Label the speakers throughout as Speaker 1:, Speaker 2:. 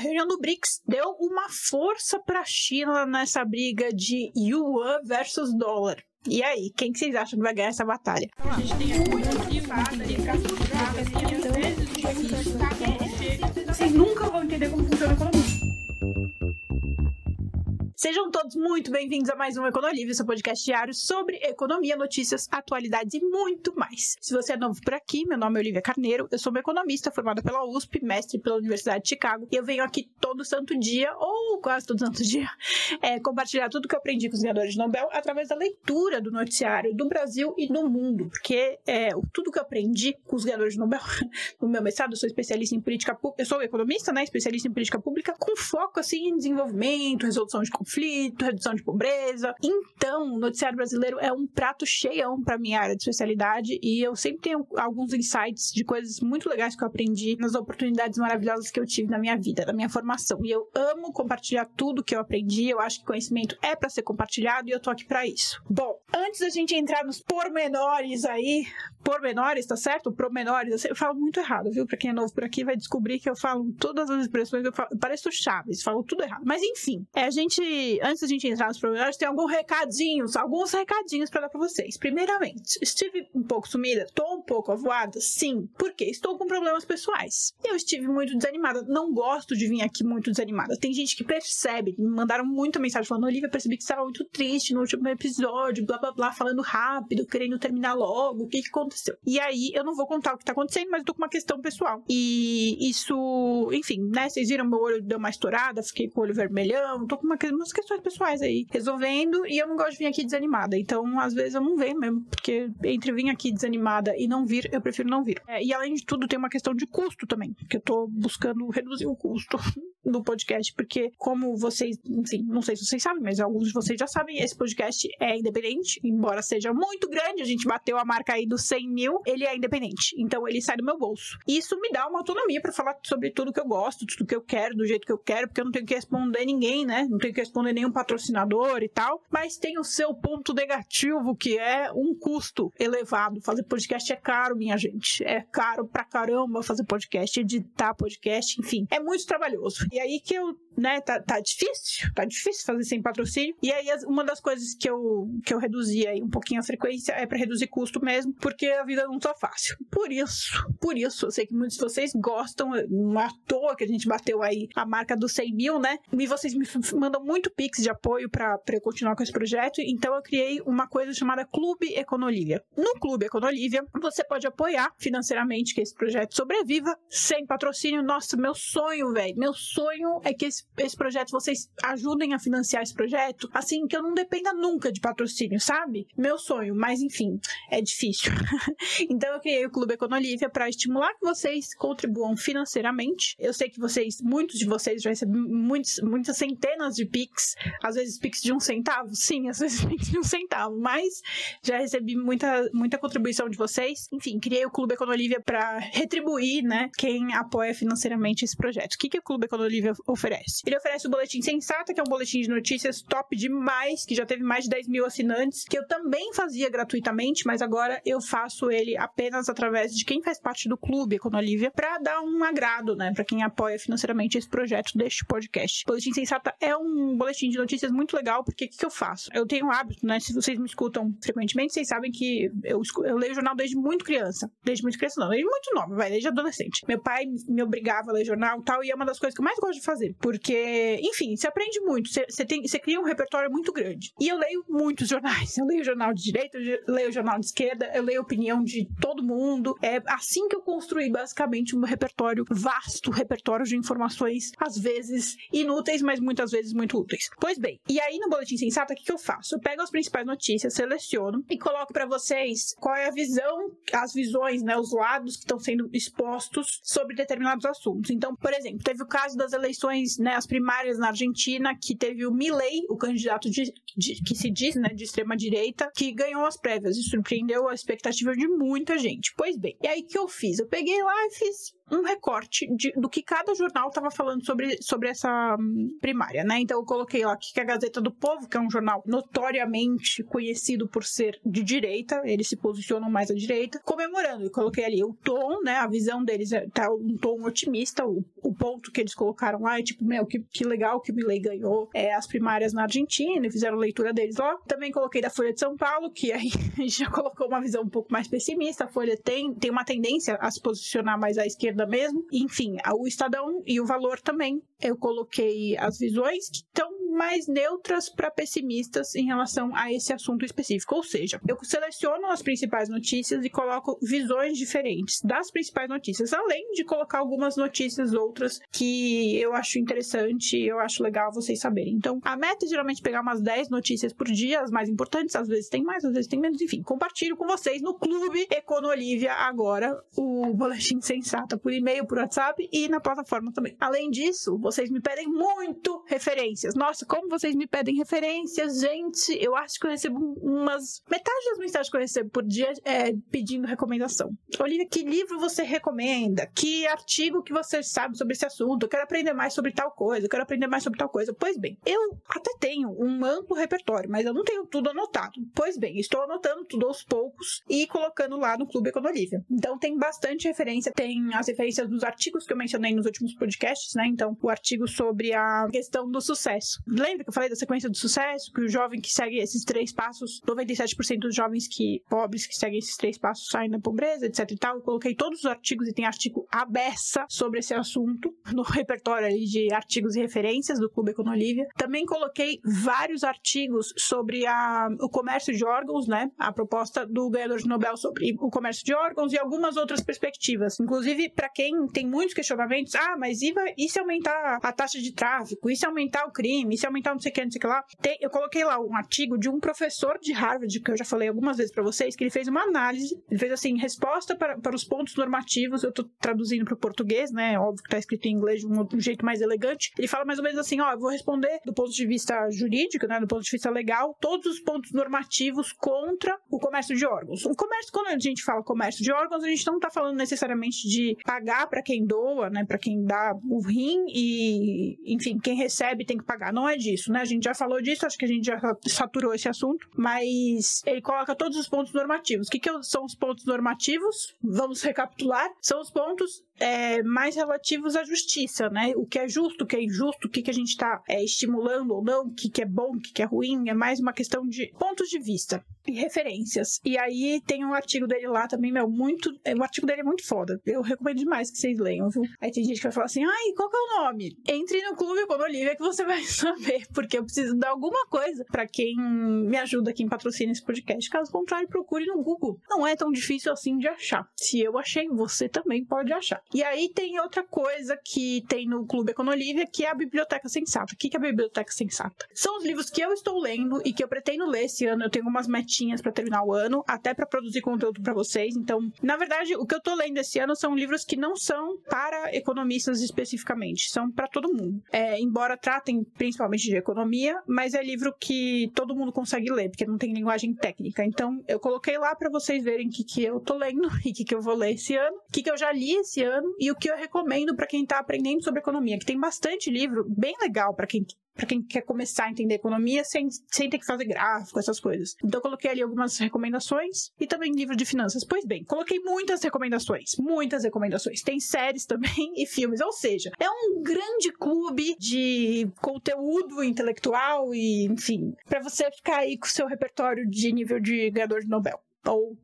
Speaker 1: reunião do BRICS deu uma força para a China nessa briga de yuan versus dólar. E aí, quem que vocês acham que vai ganhar essa batalha? A gente tem Vocês nunca vão entender como funciona a economia. Sejam todos muito bem-vindos a mais um Econolívio, seu podcast diário sobre economia, notícias, atualidades e muito mais. Se você é novo por aqui, meu nome é Olivia Carneiro, eu sou uma economista formada pela USP, mestre pela Universidade de Chicago, e eu venho aqui todo santo dia, ou quase todo santo dia, é, compartilhar tudo que eu aprendi com os ganhadores de Nobel através da leitura do noticiário do Brasil e do mundo, porque é, tudo que eu aprendi com os ganhadores de Nobel no meu mestrado, eu sou especialista em política pública, eu sou economista, né, especialista em política pública, com foco assim em desenvolvimento, resolução de conflitos, conflito, redução de pobreza. Então, o noticiário brasileiro é um prato cheião para minha área de especialidade e eu sempre tenho alguns insights de coisas muito legais que eu aprendi nas oportunidades maravilhosas que eu tive na minha vida, na minha formação. E eu amo compartilhar tudo que eu aprendi. Eu acho que conhecimento é para ser compartilhado e eu tô aqui para isso. Bom, antes da gente entrar nos pormenores aí, pormenores, tá certo? Promenores, eu falo muito errado, viu? Para quem é novo por aqui vai descobrir que eu falo todas as expressões, eu, falo, eu pareço Chaves, falo tudo errado. Mas enfim, é, a gente antes da gente entrar nos problemas, tem alguns recadinhos, alguns recadinhos para dar para vocês. Primeiramente, estive um pouco sumida, tô um pouco avoada, sim, porque estou com problemas pessoais. Eu estive muito desanimada, não gosto de vir aqui muito desanimada. Tem gente que percebe, me mandaram muita mensagem falando: Olivia, percebi que estava muito triste no último episódio, blá blá blá, falando rápido, querendo terminar logo, o que, que aconteceu? E aí, eu não vou contar o que tá acontecendo, mas eu tô com uma questão pessoal. E isso, enfim, né? Vocês viram, meu olho deu uma estourada, fiquei com o olho vermelhão, tô com uma, umas questões pessoais aí resolvendo e eu não gosto de vir aqui desanimada. Então, às vezes eu não venho mesmo, porque entre vir aqui desanimada e não vir, eu prefiro não vir. É, e além de tudo, tem uma questão de custo também, que eu tô buscando reduzir o custo do podcast, porque como vocês, enfim, não sei se vocês sabem, mas alguns de vocês já sabem, esse podcast é independente, embora seja muito grande, a gente bateu a marca aí dos 100 mil, ele é independente, então ele sai do meu bolso. Isso me dá uma autonomia para falar sobre tudo que eu gosto, tudo que eu quero, do jeito que eu quero, porque eu não tenho que responder ninguém, né? Não tenho que responder nenhum patrocinador e tal, mas tem o seu ponto negativo, que é um custo elevado. Fazer podcast é caro, minha gente. É caro pra caramba fazer podcast, editar podcast, enfim. É muito trabalhoso. E aí que eu né, tá, tá difícil, tá difícil fazer sem patrocínio. E aí, uma das coisas que eu, que eu reduzi aí um pouquinho a frequência é para reduzir custo mesmo, porque a vida não tá fácil. Por isso, por isso, eu sei que muitos de vocês gostam, não é à toa que a gente bateu aí a marca dos 100 mil, né? E vocês me mandam muito pix de apoio para eu continuar com esse projeto, então eu criei uma coisa chamada Clube Econolívia. No Clube Econolívia, você pode apoiar financeiramente que esse projeto sobreviva sem patrocínio. Nossa, meu sonho, velho, meu sonho é que esse esse projeto, vocês ajudem a financiar esse projeto, assim, que eu não dependa nunca de patrocínio, sabe? Meu sonho, mas enfim, é difícil. então eu criei o Clube Econolívia para estimular que vocês contribuam financeiramente. Eu sei que vocês, muitos de vocês já receberam muitos, muitas centenas de Pix, às vezes Pix de um centavo, sim, às vezes Pix de um centavo, mas já recebi muita, muita contribuição de vocês. Enfim, criei o Clube Econolívia para retribuir, né, quem apoia financeiramente esse projeto. O que, que o Clube Econolívia oferece. Ele oferece o Boletim Sensata, que é um boletim de notícias top demais, que já teve mais de 10 mil assinantes, que eu também fazia gratuitamente, mas agora eu faço ele apenas através de quem faz parte do clube Econolívia, para dar um agrado, né, para quem apoia financeiramente esse projeto deste podcast. O Boletim Sensata é um boletim de notícias muito legal, porque o que, que, eu faço? Eu tenho um hábito, né, se vocês me escutam frequentemente, vocês sabem que eu, eu leio jornal desde muito criança. Desde muito criança, não, desde muito nova, vai, desde adolescente. Meu pai me obrigava a ler jornal e tal, e é uma das coisas que eu mais gosto de fazer, porque enfim, você aprende muito, você, você, tem, você cria um repertório muito grande. E eu leio muitos jornais. Eu leio jornal de direita, eu leio jornal de esquerda, eu leio opinião de todo mundo. É assim que eu construí basicamente um repertório vasto, repertório de informações, às vezes inúteis, mas muitas vezes muito úteis. Pois bem, e aí no Boletim Sensato, o que, que eu faço? Eu pego as principais notícias, seleciono e coloco para vocês qual é a visão, as visões, né, os lados que estão sendo expostos sobre determinados assuntos. Então, por exemplo, teve o caso das eleições, né, as primárias na Argentina, que teve o Milley, o candidato de, de, que se diz, né, de extrema direita, que ganhou as prévias e surpreendeu a expectativa de muita gente. Pois bem, e aí que eu fiz? Eu peguei lá e fiz um recorte de, do que cada jornal estava falando sobre, sobre essa hum, primária, né? Então eu coloquei lá que a Gazeta do Povo, que é um jornal notoriamente conhecido por ser de direita, eles se posicionam mais à direita, comemorando. Eu coloquei ali o tom, né? A visão deles é, tá um tom otimista, o, o ponto que eles colocaram lá é tipo, meu, que, que legal que o Milley ganhou é, as primárias na Argentina e fizeram leitura deles lá. Também coloquei da Folha de São Paulo, que aí já colocou uma visão um pouco mais pessimista. A Folha tem, tem uma tendência a se posicionar mais à esquerda mesmo. Enfim, o Estadão e o Valor também. Eu coloquei as visões que estão mais neutras para pessimistas em relação a esse assunto específico. Ou seja, eu seleciono as principais notícias e coloco visões diferentes das principais notícias, além de colocar algumas notícias outras que eu acho interessante, eu acho legal vocês saberem. Então, a meta é geralmente pegar umas 10 notícias por dia, as mais importantes, às vezes tem mais, às vezes tem menos, enfim. Compartilho com vocês no Clube Econolívia agora o boletim sensata por e-mail, por WhatsApp e na plataforma também. Além disso, vocês me pedem muito referências. Nossa, como vocês me pedem referências, gente, eu acho que eu recebo umas. Metade das mensagens que eu recebo por dia é pedindo recomendação. Olivia, que livro você recomenda? Que artigo que você sabe sobre esse assunto? Eu quero aprender mais sobre tal coisa, eu quero aprender mais sobre tal coisa. Pois bem, eu até tenho um amplo repertório, mas eu não tenho tudo anotado. Pois bem, estou anotando tudo aos poucos e colocando lá no Clube Econolívia. Então tem bastante referência, tem as referências dos artigos que eu mencionei nos últimos podcasts, né? Então, o artigo sobre a questão do sucesso. Lembra que eu falei da sequência do sucesso? Que o jovem que segue esses três passos, 97% dos jovens que pobres que seguem esses três passos saem da pobreza, etc e tal. Eu coloquei todos os artigos e tem artigo abessa sobre esse assunto no repertório ali de artigos e referências do Clube Econolívia. Também coloquei vários artigos sobre a, o comércio de órgãos, né? A proposta do ganhador de Nobel sobre o comércio de órgãos e algumas outras perspectivas. Inclusive, para quem tem muitos questionamentos, ah, mas e, e se aumentar a taxa de tráfico? E se aumentar o crime? Aumentar não sei o que, não sei o que lá? Tem, eu coloquei lá um artigo de um professor de Harvard, que eu já falei algumas vezes para vocês, que ele fez uma análise, ele fez assim, resposta para, para os pontos normativos, eu tô traduzindo para o português, né? Óbvio que tá escrito em inglês de um, um, jeito mais elegante. Ele fala mais ou menos assim, ó, eu vou responder do ponto de vista jurídico, né, do ponto de vista legal, todos os pontos normativos contra o comércio de órgãos. O comércio, quando a gente fala comércio de órgãos, a gente não tá falando necessariamente de pagar para quem doa, né, para quem dá o rim e, enfim, quem recebe tem que pagar. Não é disso, né? A gente já falou disso, acho que a gente já saturou esse assunto, mas ele coloca todos os pontos normativos. O que, que são os pontos normativos? Vamos recapitular. São os pontos é, mais relativos à justiça, né? O que é justo, o que é injusto, o que, que a gente está é, estimulando ou não, o que, que é bom, o que, que é ruim, é mais uma questão de pontos de vista e referências. E aí tem um artigo dele lá também, meu, muito. É, o artigo dele é muito foda. Eu recomendo demais que vocês leiam, viu? Aí tem gente que vai falar assim: ai, qual que é o nome? Entre no clube a Olivia que você vai saber, porque eu preciso dar alguma coisa para quem me ajuda, quem patrocina esse podcast. Caso contrário, procure no Google. Não é tão difícil assim de achar. Se eu achei, você também pode achar. E aí tem outra coisa que tem no Clube Econolívia, que é a Biblioteca Sensata. O que é a Biblioteca Sensata? São os livros que eu estou lendo e que eu pretendo ler esse ano. Eu tenho umas metinhas para terminar o ano, até para produzir conteúdo para vocês. Então, na verdade, o que eu tô lendo esse ano são livros que não são para economistas especificamente, são para todo mundo. É, embora tratem principalmente de economia, mas é livro que todo mundo consegue ler, porque não tem linguagem técnica. Então, eu coloquei lá para vocês verem o que, que eu tô lendo e o que, que eu vou ler esse ano, o que, que eu já li esse ano e o que eu recomendo para quem está aprendendo sobre economia, que tem bastante livro bem legal para quem para quem quer começar a entender economia sem, sem ter que fazer gráfico, essas coisas. Então coloquei ali algumas recomendações e também livro de finanças. Pois bem, coloquei muitas recomendações, muitas recomendações. Tem séries também e filmes, ou seja, é um grande clube de conteúdo intelectual e, enfim, para você ficar aí com o seu repertório de nível de ganhador de Nobel ou,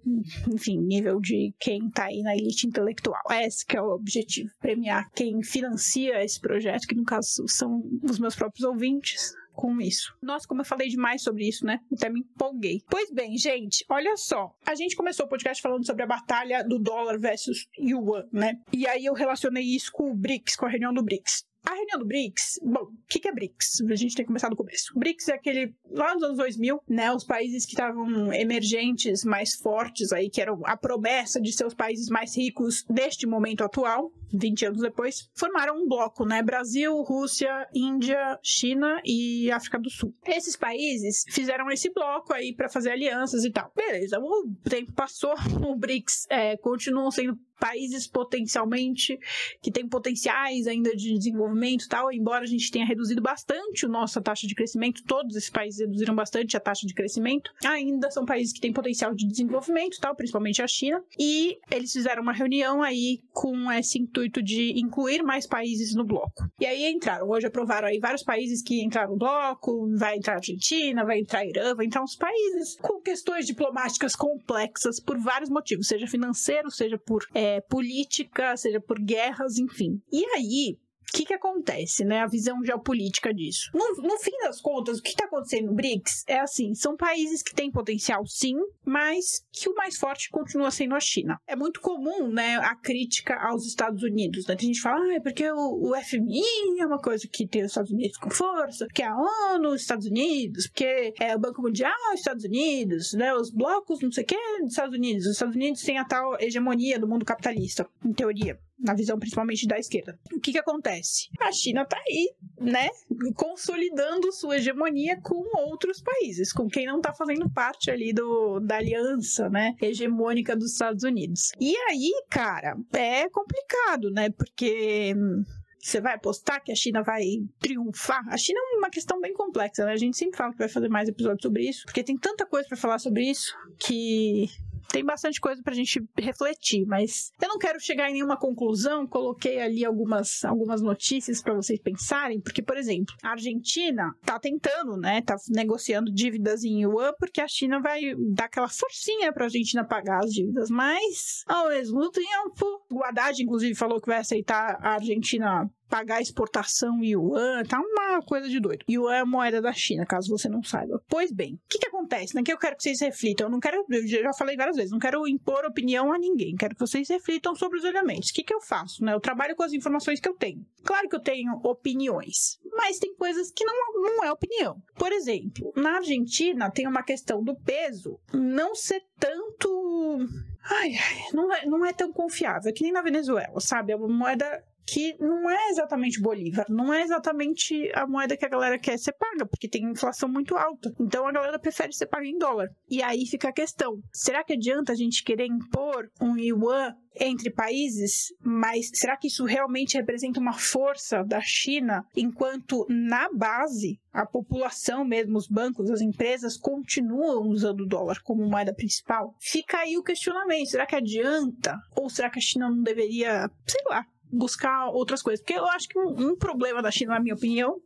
Speaker 1: enfim, nível de quem está aí na elite intelectual. Esse que é o objetivo, premiar quem financia esse projeto, que no caso são os meus próprios ouvintes, com isso. Nossa, como eu falei demais sobre isso, né? Até me empolguei. Pois bem, gente, olha só. A gente começou o podcast falando sobre a batalha do dólar versus yuan, né? E aí eu relacionei isso com o BRICS, com a reunião do BRICS. A reunião do BRICS, bom, o que, que é BRICS? A gente tem que começar do começo. O BRICS é aquele, lá nos anos 2000, né, os países que estavam emergentes, mais fortes aí, que eram a promessa de ser os países mais ricos deste momento atual, 20 anos depois, formaram um bloco, né? Brasil, Rússia, Índia, China e África do Sul. Esses países fizeram esse bloco aí para fazer alianças e tal. Beleza, o tempo passou, o BRICS é, continuam sendo países potencialmente que têm potenciais ainda de desenvolvimento e tal, embora a gente tenha reduzido bastante a nossa taxa de crescimento, todos esses países reduziram bastante a taxa de crescimento, ainda são países que têm potencial de desenvolvimento, tal, principalmente a China, e eles fizeram uma reunião aí com esse intuito de incluir mais países no bloco. E aí entraram, hoje aprovaram aí vários países que entraram no bloco, vai entrar Argentina, vai entrar Irã, vai entrar uns países com questões diplomáticas complexas por vários motivos, seja financeiro, seja por é, política, seja por guerras, enfim. E aí, que, que acontece, né? A visão geopolítica disso. No, no fim das contas, o que está acontecendo no BRICS é assim: são países que têm potencial, sim, mas que o mais forte continua sendo a China. É muito comum, né, a crítica aos Estados Unidos. Né? Tem gente que fala, ah, é porque o, o FMI é uma coisa que tem os Estados Unidos com força, porque a ONU, os Estados Unidos, porque é o Banco Mundial, os Estados Unidos, né? Os blocos, não sei o que, dos Estados Unidos. Os Estados Unidos têm a tal hegemonia do mundo capitalista, em teoria na visão principalmente da esquerda. O que que acontece? A China tá aí, né, consolidando sua hegemonia com outros países, com quem não tá fazendo parte ali do, da aliança, né, hegemônica dos Estados Unidos. E aí, cara, é complicado, né, porque você vai apostar que a China vai triunfar? A China é uma questão bem complexa, né? A gente sempre fala que vai fazer mais episódios sobre isso, porque tem tanta coisa para falar sobre isso que tem bastante coisa pra gente refletir, mas eu não quero chegar em nenhuma conclusão, coloquei ali algumas, algumas notícias para vocês pensarem, porque, por exemplo, a Argentina tá tentando, né, tá negociando dívidas em yuan, porque a China vai dar aquela forcinha pra Argentina pagar as dívidas, mas, ao mesmo tempo, o Haddad, inclusive, falou que vai aceitar a Argentina pagar exportação em yuan, tá uma coisa de doido. Yuan é a moeda da China, caso você não saiba. Pois bem, o que que acontece, né? Que eu quero que vocês reflitam. Eu não quero, eu já falei várias vezes, não quero impor opinião a ninguém. Quero que vocês reflitam sobre os elementos. O que que eu faço, né? Eu trabalho com as informações que eu tenho. Claro que eu tenho opiniões, mas tem coisas que não, não é opinião. Por exemplo, na Argentina tem uma questão do peso não ser tanto Ai, ai, não é, não é tão confiável, é que nem na Venezuela, sabe? É uma moeda que não é exatamente Bolívar, não é exatamente a moeda que a galera quer ser paga, porque tem inflação muito alta. Então a galera prefere ser paga em dólar. E aí fica a questão: será que adianta a gente querer impor um yuan entre países, mas será que isso realmente representa uma força da China, enquanto na base a população mesmo, os bancos, as empresas continuam usando o dólar como moeda principal? Fica aí o questionamento: será que adianta? Ou será que a China não deveria, sei lá, buscar outras coisas. Porque eu acho que um, um, problema da China, na minha opinião,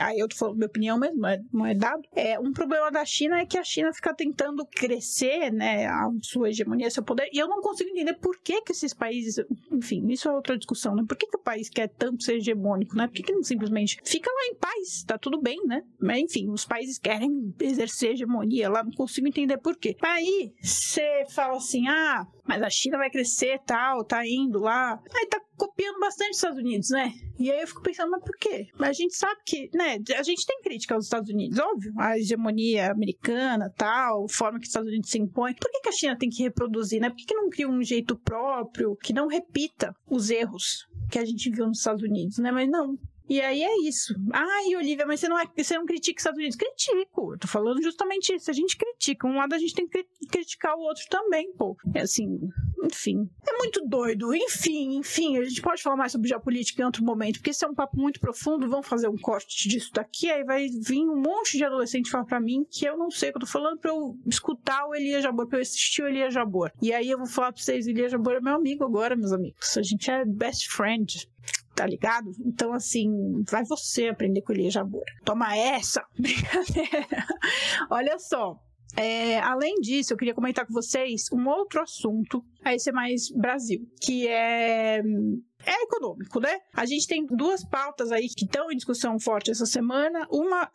Speaker 1: aí eu tô falando minha opinião mesmo, não é, dado, é um problema da China é que a China fica tentando crescer, né, a sua hegemonia, seu poder, e eu não consigo entender por que que esses países, enfim, isso é outra discussão, né, por que que o país quer tanto ser hegemônico, né, por que que não simplesmente fica lá em paz, tá tudo bem, né, mas enfim, os países querem exercer hegemonia lá, não consigo entender por quê. Aí, você fala assim, ah, mas a China vai crescer, tal, tá indo lá, aí tá copiando bastante os Estados Unidos, né? E aí eu fico pensando, mas por quê? A gente sabe que, né, a gente tem crítica aos Estados Unidos, óbvio, a hegemonia americana, tal, forma que os Estados Unidos se impõem. Por que, que a China tem que reproduzir, né? Por que, que não cria um jeito próprio que não repita os erros que a gente viu nos Estados Unidos, né? Mas não, e aí é isso. Ai, Olivia, mas você não, é, você não critica os Estados Unidos? Critico. Eu tô falando justamente isso. A gente critica. Um lado a gente tem que criticar o outro também, pô. É assim, enfim. É muito doido. Enfim, enfim, a gente pode falar mais sobre geopolítica em outro momento, porque esse é um papo muito profundo. Vamos fazer um corte disso daqui, aí vai vir um monte de adolescente falar pra mim que eu não sei o que eu tô falando pra eu escutar o Elias Jabor, pra eu assistir o Elias Jabor. E aí eu vou falar pra vocês, Elias Jabor é meu amigo agora, meus amigos. A gente é best friend tá ligado? Então, assim, vai você aprender com Elia Jabora. Toma essa! Brincadeira! Olha só. É, além disso, eu queria comentar com vocês um outro assunto, aí ser mais Brasil, que é é econômico, né? A gente tem duas pautas aí que estão em discussão forte essa semana. Uma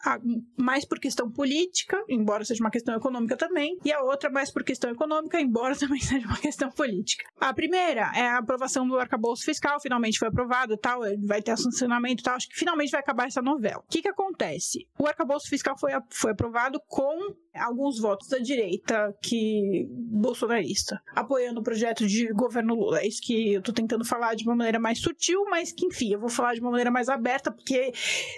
Speaker 1: mais por questão política, embora seja uma questão econômica também, e a outra mais por questão econômica, embora também seja uma questão política. A primeira é a aprovação do arcabouço fiscal, finalmente foi aprovado, tal, vai ter sancionamento, tal. Acho que finalmente vai acabar essa novela. O que que acontece? O arcabouço fiscal foi, foi aprovado com alguns votos da direita que bolsonarista, apoiando o projeto de governo Lula. É isso que eu tô tentando falar de uma maneira mais sutil, mas que enfim, eu vou falar de uma maneira mais aberta, porque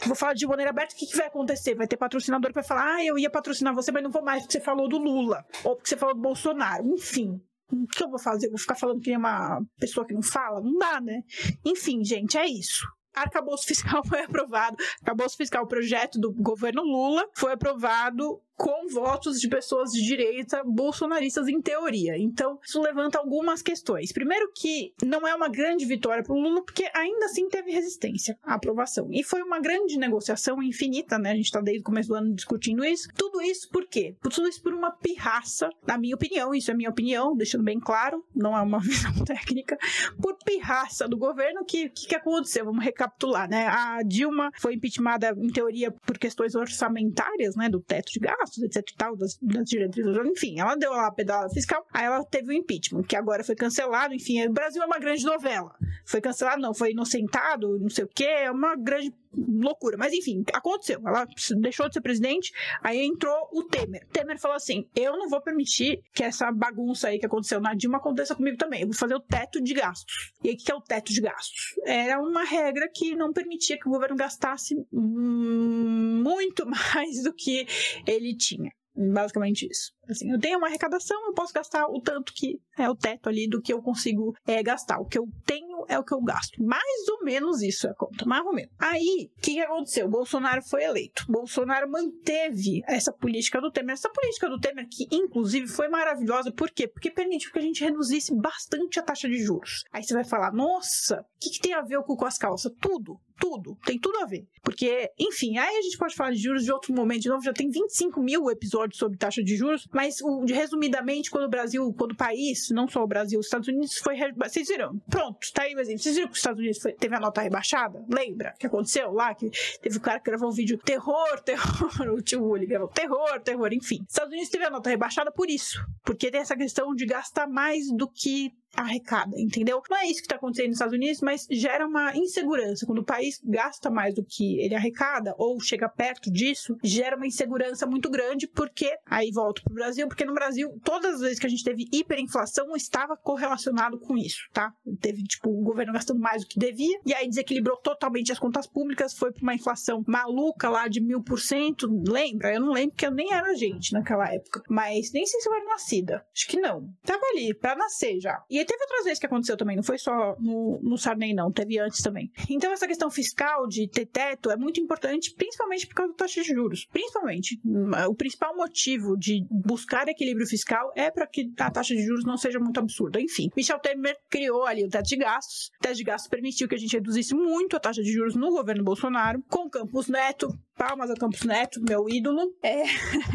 Speaker 1: vou falar de maneira aberta, o que, que vai acontecer? Vai ter patrocinador vai falar, ah, eu ia patrocinar você, mas não vou mais porque você falou do Lula, ou porque você falou do Bolsonaro, enfim. O que eu vou fazer? Eu vou ficar falando que é uma pessoa que não fala? Não dá, né? Enfim, gente, é isso arcabouço fiscal foi aprovado, arcabouço fiscal, o projeto do governo Lula foi aprovado com votos de pessoas de direita bolsonaristas em teoria. Então, isso levanta algumas questões. Primeiro que não é uma grande vitória para o Lula, porque ainda assim teve resistência à aprovação. E foi uma grande negociação infinita, né? A gente está desde o começo do ano discutindo isso. Tudo isso por quê? Tudo isso por uma pirraça, na minha opinião, isso é minha opinião, deixando bem claro, não é uma visão técnica, por pirraça do governo, que que, que aconteceu? Vamos recapitular, né? A Dilma foi impeachmentada, em teoria, por questões orçamentárias, né? Do teto de gastos, etc e tal, das, das diretrizes, enfim, ela deu lá a pedala fiscal, aí ela teve o impeachment, que agora foi cancelado, enfim, o Brasil é uma grande novela. Foi cancelado, não, foi inocentado, não sei o quê, é uma grande loucura. Mas enfim, aconteceu. Ela deixou de ser presidente, aí entrou o Temer. Temer falou assim: eu não vou permitir que essa bagunça aí que aconteceu na Dilma aconteça comigo também. Eu vou fazer o teto de gastos. E aí, o que é o teto de gastos? Era uma regra que não permitia que o governo gastasse muito mais do que ele tinha. Basicamente isso. Assim, eu tenho uma arrecadação, eu posso gastar o tanto que é o teto ali do que eu consigo é, gastar. O que eu tenho é o que eu gasto. Mais ou menos isso é a conta, mais ou menos. Aí, o que, que aconteceu? Bolsonaro foi eleito. Bolsonaro manteve essa política do Temer. Essa política do Temer, que inclusive foi maravilhosa, por quê? Porque permitiu que a gente reduzisse bastante a taxa de juros. Aí você vai falar, nossa, o que, que tem a ver com as calças? Tudo tudo, tem tudo a ver. Porque, enfim, aí a gente pode falar de juros de outro momento. De novo, já tem 25 mil episódios sobre taxa de juros, mas o, resumidamente, quando o Brasil, quando o país, não só o Brasil, os Estados Unidos foi. Vocês viram? Pronto, tá aí o exemplo. Vocês viram que os Estados Unidos foi, teve a nota rebaixada? Lembra que aconteceu lá? Que teve o cara que gravou um vídeo terror, terror, o tio Uli gravou terror, terror, enfim. Os Estados Unidos teve a nota rebaixada por isso. Porque tem essa questão de gastar mais do que arrecada, entendeu? Não é isso que está acontecendo nos Estados Unidos, mas gera uma insegurança. Quando o país gasta mais do que ele arrecada, ou chega perto disso, gera uma insegurança muito grande, porque aí volto para o Brasil, porque no Brasil, todas as vezes que a gente teve hiperinflação, estava correlacionado com isso, tá? Teve, tipo, o governo gastando mais do que devia, e aí desequilibrou totalmente as contas públicas, foi para uma inflação maluca lá de mil por cento, lembra? Eu não lembro, porque eu nem era gente naquela época, mas nem sei se eu era nascida. Acho que não. Tava ali, para nascer já. E aí teve outras vezes que aconteceu também, não foi só no, no Sarney, não, teve antes também. Então, essa questão fiscal de ter teto é muito importante, principalmente por causa da taxa de juros. Principalmente. O principal motivo de buscar equilíbrio fiscal é para que a taxa de juros não seja muito absurda. Enfim, Michel Temer criou ali o teto de gastos. O teto de gastos permitiu que a gente reduzisse muito a taxa de juros no governo Bolsonaro, com Campos Neto, palmas a Campos Neto, meu ídolo. É.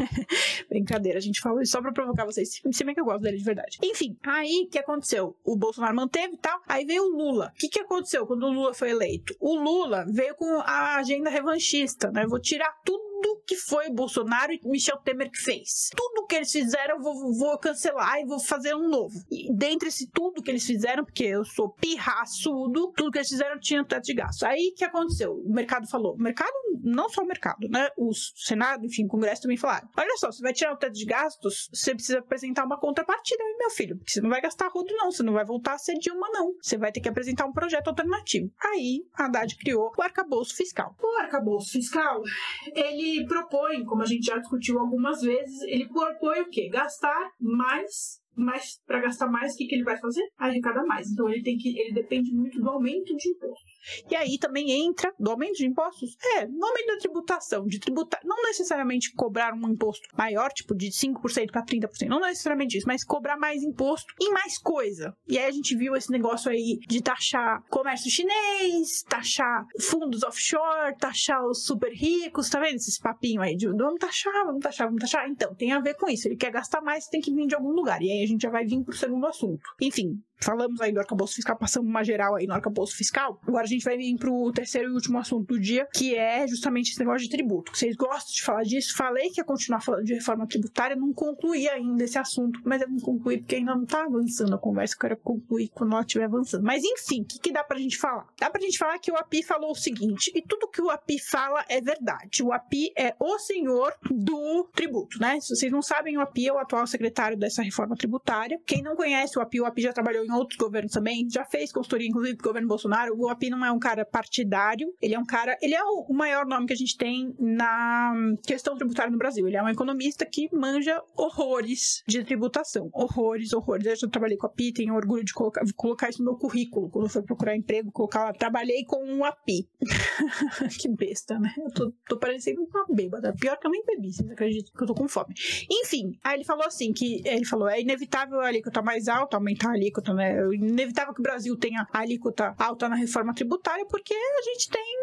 Speaker 1: Brincadeira, a gente falou isso só pra provocar vocês. Se bem que eu gosto dele de verdade. Enfim, aí que aconteceu? O Bolsonaro manteve e tal. Aí veio o Lula. O que, que aconteceu quando o Lula foi eleito? O Lula veio com a agenda revanchista, né? Vou tirar tudo tudo que foi Bolsonaro e Michel Temer que fez. Tudo que eles fizeram, eu vou, vou cancelar e vou fazer um novo. E dentre esse tudo que eles fizeram, porque eu sou pirraçudo, tudo que eles fizeram tinha teto de gasto. Aí que aconteceu? O mercado falou. O mercado, não só o mercado, né? O Senado, enfim, o Congresso também falaram. Olha só, você vai tirar o teto de gastos, você precisa apresentar uma contrapartida, meu filho. Porque você não vai gastar rodo, não. Você não vai voltar a ser Dilma, não. Você vai ter que apresentar um projeto alternativo. Aí, a Haddad criou o arcabouço fiscal. O arcabouço fiscal, ele ele propõe, como a gente já discutiu algumas vezes, ele propõe o quê? Gastar mais mas para gastar mais, o que, que ele vai fazer? Arrecadar mais. Então ele tem que, ele depende muito do aumento de imposto. E aí também entra do aumento de impostos? É, no aumento da tributação, de tributar, não necessariamente cobrar um imposto maior, tipo de 5% para 30%, não necessariamente isso, mas cobrar mais imposto e mais coisa. E aí a gente viu esse negócio aí de taxar comércio chinês, taxar fundos offshore, taxar os super ricos, tá vendo esses papinho aí de vamos taxar, vamos taxar, vamos taxar. Então, tem a ver com isso. Ele quer gastar mais, tem que vir de algum lugar. E aí a gente já vai vir pro segundo assunto. Enfim, falamos aí do arcabouço fiscal, passamos uma geral aí no arcabouço fiscal. Agora a gente vai vir pro terceiro e último assunto do dia, que é justamente esse negócio de tributo. Vocês gostam de falar disso? Falei que ia continuar falando de reforma tributária, não concluí ainda esse assunto, mas eu não concluí porque ainda não tá avançando a conversa, eu quero concluir quando ela estiver avançando. Mas enfim, o que, que dá pra gente falar? Dá pra gente falar que o API falou o seguinte, e tudo que o API fala é verdade. O API é o senhor do tributo, né? Se vocês não sabem, o API é o atual secretário dessa reforma tributária. Quem não conhece o API, o API já trabalhou em outros governos também, já fez consultoria, inclusive, do governo Bolsonaro. O API não é um cara partidário, ele é um cara, ele é o maior nome que a gente tem na questão tributária no Brasil. Ele é um economista que manja horrores de tributação. Horrores, horrores. Eu já trabalhei com a API, tenho orgulho de colocar, colocar isso no meu currículo. Quando eu for procurar emprego, colocar lá, trabalhei com um API. que besta, né? Eu tô, tô parecendo uma bêbada. Pior que eu nem bebi, vocês acreditam que eu tô com fome. Enfim, aí ele falou assim, que ele falou, é inevitável a alíquota mais alta, aumentar a alíquota, né? É inevitável que o Brasil tenha alíquota alta na reforma tributária, porque a gente tem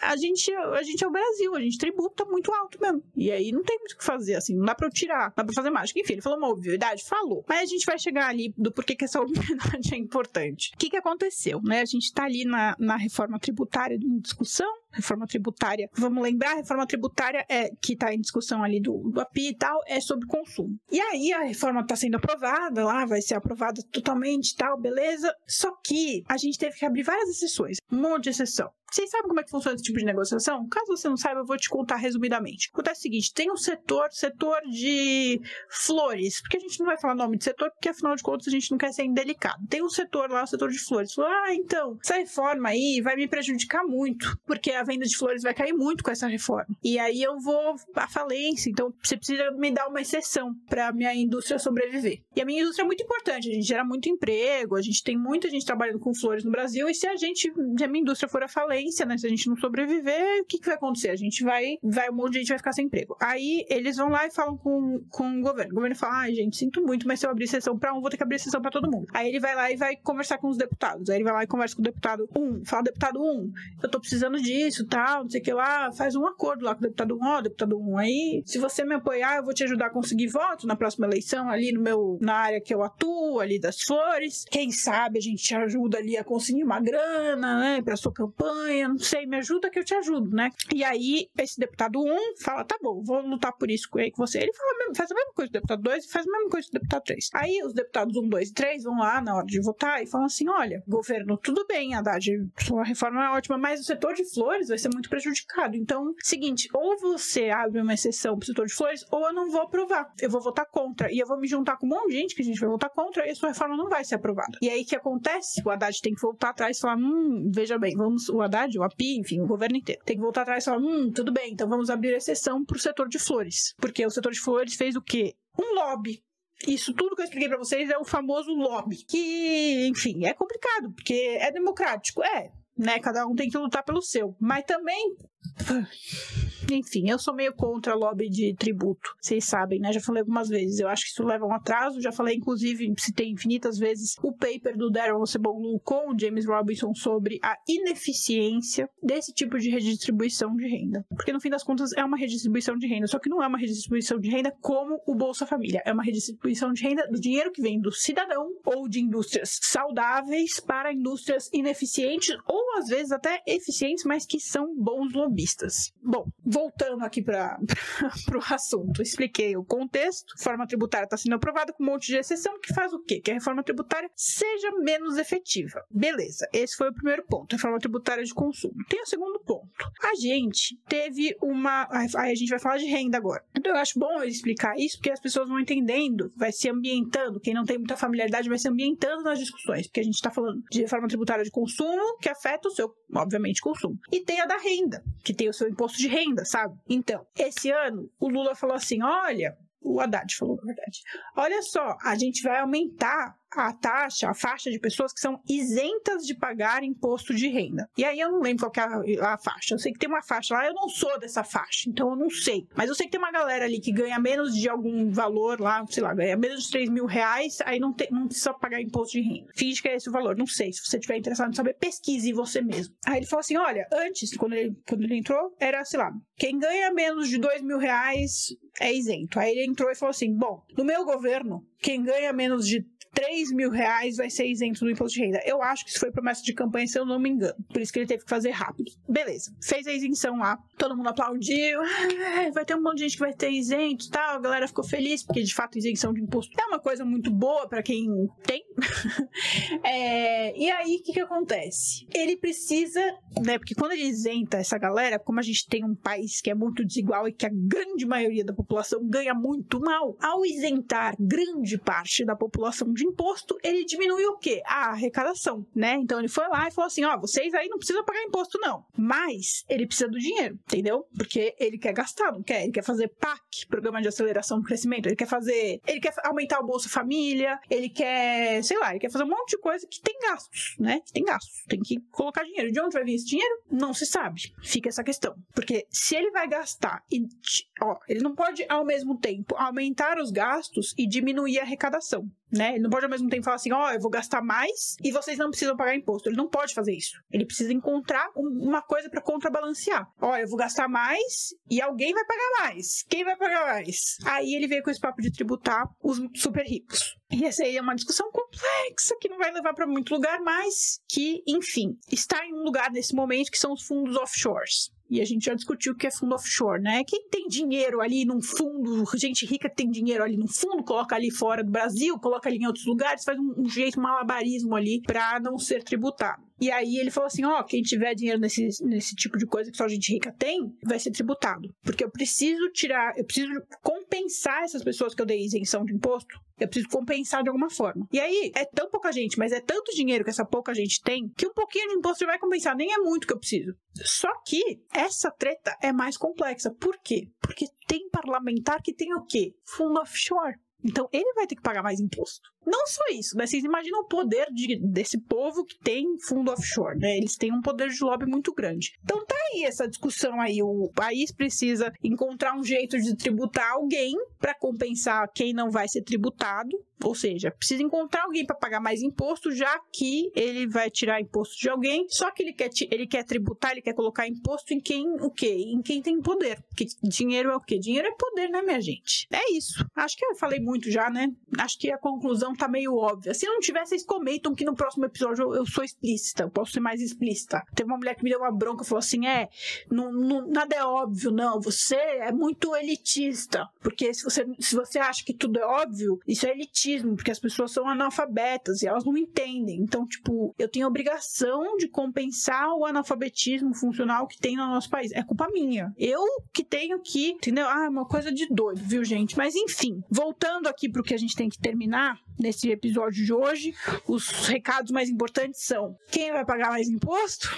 Speaker 1: a gente, a gente é o Brasil, a gente tributa muito alto mesmo. E aí não tem muito o que fazer, assim, não dá pra eu tirar, não dá pra fazer mágica. Enfim, ele falou uma obviedade? Falou. Mas a gente vai chegar ali do porquê que essa obviedade é importante. O que que aconteceu, né? A gente tá ali na, na reforma tributária em discussão, reforma tributária. Vamos lembrar, a reforma tributária é que está em discussão ali do, do API e tal, é sobre consumo. E aí a reforma está sendo aprovada lá, vai ser aprovada totalmente e tal, beleza. Só que a gente teve que abrir várias exceções, um monte de exceção. Vocês sabem como é que funciona esse tipo de negociação? Caso você não saiba, eu vou te contar resumidamente. Acontece o seguinte: tem um setor, setor de flores, porque a gente não vai falar nome de setor, porque afinal de contas a gente não quer ser indelicado. Tem um setor lá, o setor de flores. ah, então, essa reforma aí vai me prejudicar muito, porque a venda de flores vai cair muito com essa reforma. E aí eu vou à falência, então você precisa me dar uma exceção para minha indústria sobreviver. E a minha indústria é muito importante, a gente gera muito emprego, a gente tem muita gente trabalhando com flores no Brasil, e se a gente, se a minha indústria for à falência, né? Se a gente não sobreviver, o que, que vai acontecer? A gente vai, vai, um monte de gente vai ficar sem emprego. Aí eles vão lá e falam com, com o governo. O governo fala, ai, ah, gente, sinto muito, mas se eu abrir sessão pra um, vou ter que abrir sessão pra todo mundo. Aí ele vai lá e vai conversar com os deputados. Aí ele vai lá e conversa com o deputado 1, um, fala, deputado 1, um, eu tô precisando disso, tal, não sei o que lá, faz um acordo lá com o deputado 1, um, ó, deputado 1, um, aí, se você me apoiar, eu vou te ajudar a conseguir voto na próxima eleição, ali no meu, na área que eu atuo, ali das flores. Quem sabe a gente te ajuda ali a conseguir uma grana, né, pra sua campanha, não sei, me ajuda que eu te ajudo, né? E aí, esse deputado 1 um fala, tá bom, vou lutar por isso com você. Ele fala, faz a mesma coisa do deputado 2 e faz a mesma coisa do deputado 3. Aí, os deputados 1, 2 e 3 vão lá na hora de votar e falam assim, olha, governo, tudo bem, Haddad, sua reforma é ótima, mas o setor de flores vai ser muito prejudicado. Então, seguinte, ou você abre uma exceção pro setor de flores, ou eu não vou aprovar. Eu vou votar contra. E eu vou me juntar com um monte de gente que a gente vai votar contra e a sua reforma não vai ser aprovada. E aí, o que acontece? O Haddad tem que voltar atrás e falar, hum, veja bem, vamos, o Haddad, o API, enfim, o governo inteiro. Tem que voltar atrás e falar: hum, tudo bem, então vamos abrir exceção para o setor de flores. Porque o setor de flores fez o quê? Um lobby isso tudo que eu expliquei para vocês é o famoso lobby, que, enfim, é complicado, porque é democrático, é, né? Cada um tem que lutar pelo seu, mas também enfim, eu sou meio contra lobby de tributo. Vocês sabem, né? Já falei algumas vezes. Eu acho que isso leva a um atraso. Já falei, inclusive, citei infinitas vezes o paper do Darren Oceboglu com o James Robinson sobre a ineficiência desse tipo de redistribuição de renda. Porque, no fim das contas, é uma redistribuição de renda. Só que não é uma redistribuição de renda como o Bolsa Família. É uma redistribuição de renda do dinheiro que vem do cidadão ou de indústrias saudáveis para indústrias ineficientes ou, às vezes, até eficientes, mas que são bons lobistas. Bom, voltando aqui para o assunto, expliquei o contexto. Reforma tributária está sendo aprovada com um monte de exceção que faz o quê? Que a reforma tributária seja menos efetiva. Beleza, esse foi o primeiro ponto, reforma tributária de consumo. Tem o segundo ponto. A gente teve uma. Aí a gente vai falar de renda agora. Então eu acho bom eu explicar isso, porque as pessoas vão entendendo, vai se ambientando. Quem não tem muita familiaridade vai se ambientando nas discussões, porque a gente está falando de reforma tributária de consumo, que afeta o seu, obviamente, consumo. E tem a da renda, que tem o seu imposto de renda sabe? Então, esse ano, o Lula falou assim: olha, o Haddad falou, na verdade. Olha só, a gente vai aumentar a taxa, a faixa de pessoas que são isentas de pagar imposto de renda. E aí eu não lembro qual é a, a, faixa. Eu sei que tem uma faixa lá, eu não sou dessa faixa, então eu não sei. Mas eu sei que tem uma galera ali que ganha menos de algum valor lá, sei lá, ganha menos de 3 mil reais, aí não, tem, não precisa pagar imposto de renda. Finge que é esse o valor, não sei. Se você tiver interessado em saber, pesquise você mesmo. Aí ele falou assim: olha, antes, quando ele, quando ele entrou, era, sei lá, quem ganha menos de 2 mil reais é isento. Aí ele entrou e falou assim: bom, no meu governo, quem ganha menos de 3 mil reais vai ser isento do imposto de renda. Eu acho que isso foi promessa de campanha, se eu não me engano. Por isso que ele teve que fazer rápido. Beleza. Fez a isenção lá. Todo mundo aplaudiu. Vai ter um monte de gente que vai ter isento e tal. A galera ficou feliz, porque de fato isenção de imposto é uma coisa muito boa para quem tem. é, e aí, o que, que acontece? Ele precisa, né? Porque quando ele isenta essa galera, como a gente tem um país que é muito desigual e que a grande maioria da população ganha muito mal, ao isentar grande parte da população de imposto, ele diminui o quê? A arrecadação, né? Então ele foi lá e falou assim: ó, vocês aí não precisam pagar imposto, não. Mas ele precisa do dinheiro, entendeu? Porque ele quer gastar, não quer? Ele quer fazer PAC, Programa de Aceleração do Crescimento, ele quer fazer. Ele quer aumentar o Bolsa Família, ele quer, sei lá, ele quer fazer um monte de coisa que tem gastos, né? Que tem gastos. Tem que colocar dinheiro. De onde vai vir esse dinheiro? Não se sabe. Fica essa questão. Porque se ele vai gastar e, ó, ele não pode ao mesmo tempo aumentar os gastos e diminuir a arrecadação né? Ele não pode ao mesmo tempo falar assim, ó, oh, eu vou gastar mais e vocês não precisam pagar imposto. Ele não pode fazer isso. Ele precisa encontrar um, uma coisa para contrabalancear. Ó, eu vou gastar mais e alguém vai pagar mais. Quem vai pagar mais? Aí ele veio com esse papo de tributar os super ricos. E essa aí é uma discussão complexa que não vai levar para muito lugar, mas que, enfim, está em um lugar nesse momento que são os fundos offshores. E a gente já discutiu o que é fundo offshore, né? Quem tem dinheiro ali num fundo, gente rica tem dinheiro ali no fundo, coloca ali fora do Brasil, coloca ali em outros lugares, faz um, um jeito malabarismo ali para não ser tributado. E aí ele falou assim: ó, quem tiver dinheiro nesse, nesse tipo de coisa que só gente rica tem, vai ser tributado. Porque eu preciso tirar, eu preciso compensar essas pessoas que eu dei isenção de imposto. Eu preciso compensar de alguma forma. E aí, é tão pouca gente, mas é tanto dinheiro que essa pouca gente tem, que um pouquinho de imposto vai compensar. Nem é muito que eu preciso. Só que essa treta é mais complexa. Por quê? Porque tem parlamentar que tem o quê? Fundo offshore. Então ele vai ter que pagar mais imposto. Não só isso, né? Vocês imaginam o poder de, desse povo que tem fundo offshore, né? Eles têm um poder de lobby muito grande. Então tá aí essa discussão aí. O país precisa encontrar um jeito de tributar alguém para compensar quem não vai ser tributado ou seja, precisa encontrar alguém para pagar mais imposto, já que ele vai tirar imposto de alguém, só que ele quer, ele quer tributar, ele quer colocar imposto em quem o quê? Em quem tem poder. Porque dinheiro é o quê? Dinheiro é poder, né, minha gente? É isso. Acho que eu falei muito já, né? Acho que a conclusão tá meio óbvia. Se não tiver, vocês comentam que no próximo episódio eu, eu sou explícita, eu posso ser mais explícita. Teve uma mulher que me deu uma bronca e falou assim: é, não, não, nada é óbvio, não. Você é muito elitista. Porque se você, se você acha que tudo é óbvio, isso é elitismo porque as pessoas são analfabetas e elas não entendem. Então, tipo, eu tenho obrigação de compensar o analfabetismo funcional que tem no nosso país. É culpa minha. Eu que tenho que, entendeu? Ah, é uma coisa de doido, viu, gente? Mas enfim, voltando aqui pro que a gente tem que terminar nesse episódio de hoje, os recados mais importantes são: quem vai pagar mais imposto?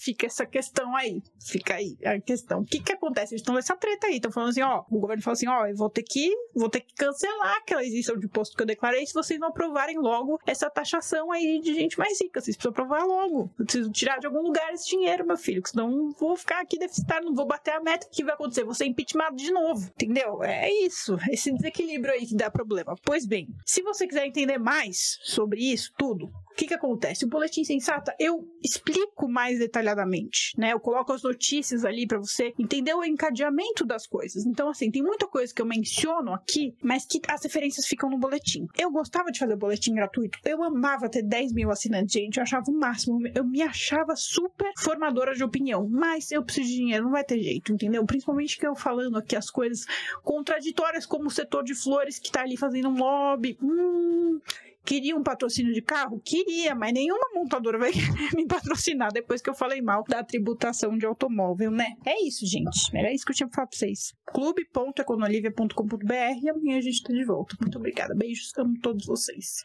Speaker 1: Fica essa questão aí. Fica aí a questão. O que que acontece? Eles estão nessa treta aí. Estão falando assim, ó, o governo falou assim, ó, eu vou ter que, vou ter que cancelar aquela isenção de imposto que eu declarei se vocês não aprovarem logo essa taxação aí de gente mais rica. Vocês precisam aprovar logo. Eu preciso tirar de algum lugar esse dinheiro, meu filho, que senão vou ficar aqui deficitário, não vou bater a meta. O que vai acontecer? Vou ser impeachment de novo. Entendeu? É isso. Esse desequilíbrio aí que dá problema. Pois bem, se você quiser entender mais sobre isso tudo, o que, que acontece? O boletim sensata eu explico mais detalhadamente, né? Eu coloco as notícias ali para você entender o encadeamento das coisas. Então, assim, tem muita coisa que eu menciono aqui, mas que as referências ficam no boletim. Eu gostava de fazer boletim gratuito. Eu amava ter 10 mil assinantes, gente. Eu achava o máximo. Eu me achava super formadora de opinião. Mas eu preciso de dinheiro, não vai ter jeito, entendeu? Principalmente que eu falando aqui as coisas contraditórias, como o setor de flores que tá ali fazendo um lobby. Hum Queria um patrocínio de carro? Queria, mas nenhuma montadora vai me patrocinar depois que eu falei mal da tributação de automóvel, né? É isso, gente. Era isso que eu tinha pra falar pra vocês. clube.econolivia.com.br e amanhã a gente tá de volta. Muito obrigada. Beijos, amo todos vocês.